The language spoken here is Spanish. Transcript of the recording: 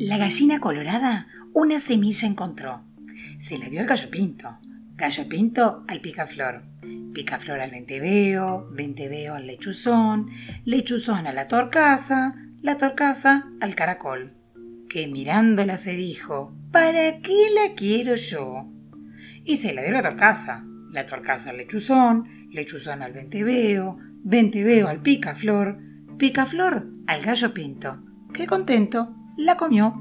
La gallina colorada una semilla encontró. Se la dio al gallo pinto. Gallo pinto al picaflor. Picaflor al venteveo, venteveo al lechuzón, lechuzón a la torcaza, la torcaza al caracol. Que mirándola se dijo, ¿para qué la quiero yo? Y se la dio la torcaza. La torcaza al lechuzón, lechuzón al venteveo, venteveo al picaflor, picaflor al gallo pinto. Qué contento la comió